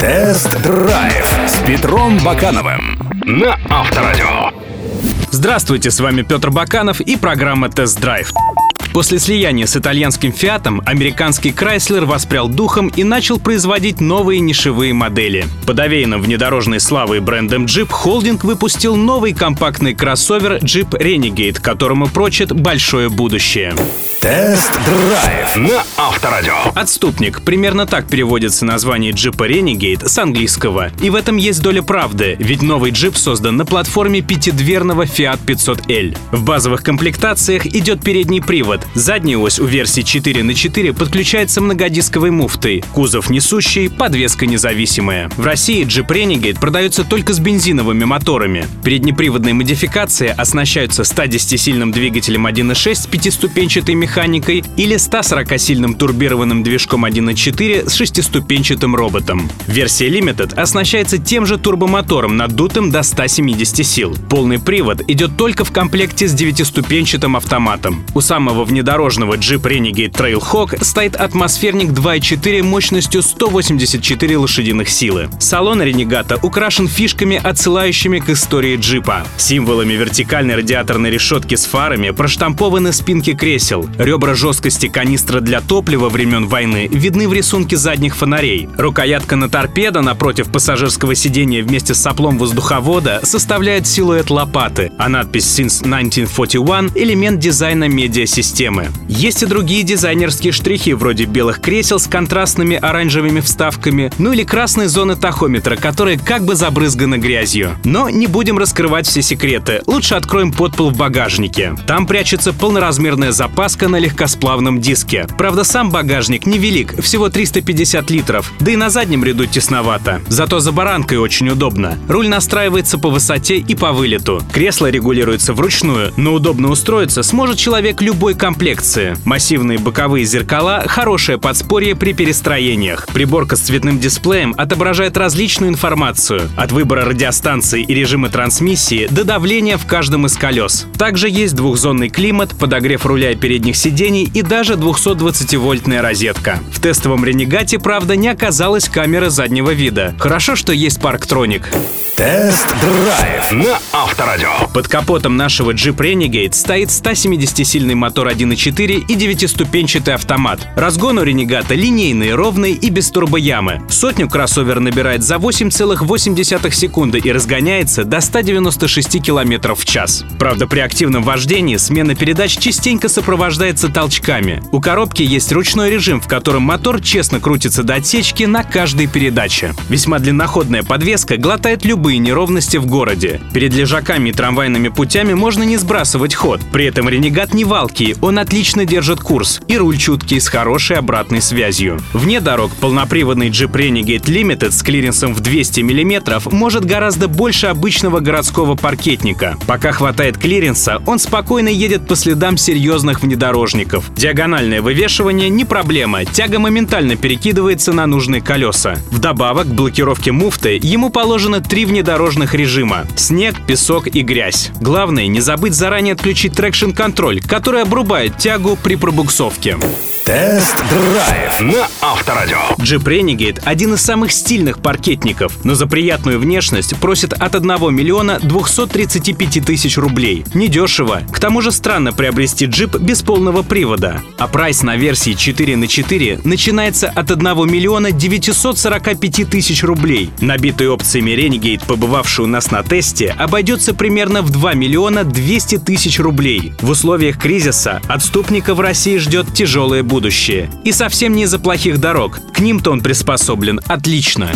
Тест-драйв с Петром Бакановым на Авторадио. Здравствуйте, с вами Петр Баканов и программа «Тест-драйв». После слияния с итальянским «Фиатом» американский Chrysler воспрял духом и начал производить новые нишевые модели. Под овеянным внедорожной славой брендом Jeep холдинг выпустил новый компактный кроссовер Jeep Renegade, которому прочит большое будущее. Тест-драйв на Авторадио. Отступник. Примерно так переводится название джипа Renegade с английского. И в этом есть доля правды, ведь новый джип создан на платформе пятидверного Fiat 500L. В базовых комплектациях идет передний привод. Задняя ось у версии 4 на 4 подключается многодисковой муфтой. Кузов несущий, подвеска независимая. В России джип Renegade продается только с бензиновыми моторами. Переднеприводные модификации оснащаются 110-сильным двигателем 1.6 с пятиступенчатой механикой или 140 40-сильным турбированным движком 1.4 с шестиступенчатым роботом. Версия Limited оснащается тем же турбомотором, надутым до 170 сил. Полный привод идет только в комплекте с девятиступенчатым автоматом. У самого внедорожного Jeep Renegade Trailhawk стоит атмосферник 2.4 мощностью 184 лошадиных силы. Салон Ренегата украшен фишками, отсылающими к истории джипа. Символами вертикальной радиаторной решетки с фарами проштампованы спинки кресел. Ребра жесткости канистр канистра для топлива времен войны видны в рисунке задних фонарей. Рукоятка на торпедо напротив пассажирского сидения вместе с соплом воздуховода составляет силуэт лопаты, а надпись «Since 1941» — элемент дизайна медиасистемы. Есть и другие дизайнерские штрихи, вроде белых кресел с контрастными оранжевыми вставками, ну или красной зоны тахометра, которые как бы забрызганы грязью. Но не будем раскрывать все секреты, лучше откроем подпол в багажнике. Там прячется полноразмерная запаска на легкосплавном диске. Правда, сам багажник невелик, всего 350 литров, да и на заднем ряду тесновато. Зато за баранкой очень удобно. Руль настраивается по высоте и по вылету. Кресло регулируется вручную, но удобно устроиться сможет человек любой комплекции. Массивные боковые зеркала – хорошее подспорье при перестроениях. Приборка с цветным дисплеем отображает различную информацию. От выбора радиостанции и режима трансмиссии до давления в каждом из колес. Также есть двухзонный климат, подогрев руля и передних сидений и даже 220-вольтная розетка. В тестовом Ренегате, правда, не оказалось камеры заднего вида. Хорошо, что есть парктроник. Тест-драйв на Авторадио. Под капотом нашего Jeep Renegade стоит 170-сильный мотор 1.4 и 9-ступенчатый автомат. Разгон у Ренегата линейный, ровный и без турбоямы. Сотню кроссовер набирает за 8,8 секунды и разгоняется до 196 км в час. Правда, при активном вождении смена передач частенько сопровождается толчками. У коробки есть ручной режим, в котором мотор честно крутится до отсечки на каждой передаче. Весьма длинноходная подвеска глотает любые неровности в городе. Перед лежаками и трамвайными путями можно не сбрасывать ход. При этом Ренегат не валкий, он отлично держит курс. И руль чуткий с хорошей обратной связью. Вне дорог полноприводный Jeep Renegade Limited с клиренсом в 200 мм может гораздо больше обычного городского паркетника. Пока хватает клиренса, он спокойно едет по следам серьезных внедорожников. Диагональное вывешивание не проблема, тяга моментально перекидывается на нужные колеса. Вдобавок к блокировке муфты ему положено три внедорожных режима — снег, песок и грязь. Главное не забыть заранее отключить трекшн-контроль, который обрубает тягу при пробуксовке. Тест-драйв на Авторадио. Jeep Renegade — один из самых стильных паркетников, но за приятную внешность просит от 1 миллиона 235 тысяч рублей. Недешево. К тому же странно приобрести джип без полного привода. А прайс на версии 4 на 4 начинается от 1 миллиона 945 тысяч рублей. Набитый опциями Renegade, побывавший у нас на тесте, обойдется примерно в 2 миллиона 200 тысяч рублей. В условиях кризиса отступника в России ждет тяжелое будущее. И совсем не из-за плохих дорог. К ним-то он приспособлен отлично.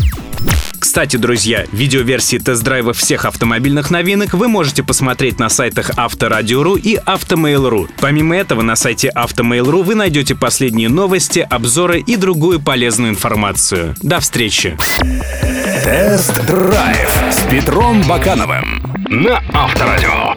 Кстати, друзья, видеоверсии тест-драйва всех автомобильных новинок вы можете посмотреть на сайтах Авторадио.ру и Автомейл.ру. Помимо этого, на сайте Автомейл.ру вы найдете последние новости, обзоры и другую полезную информацию. До встречи! Тест-драйв с Петром Бакановым на Авторадио.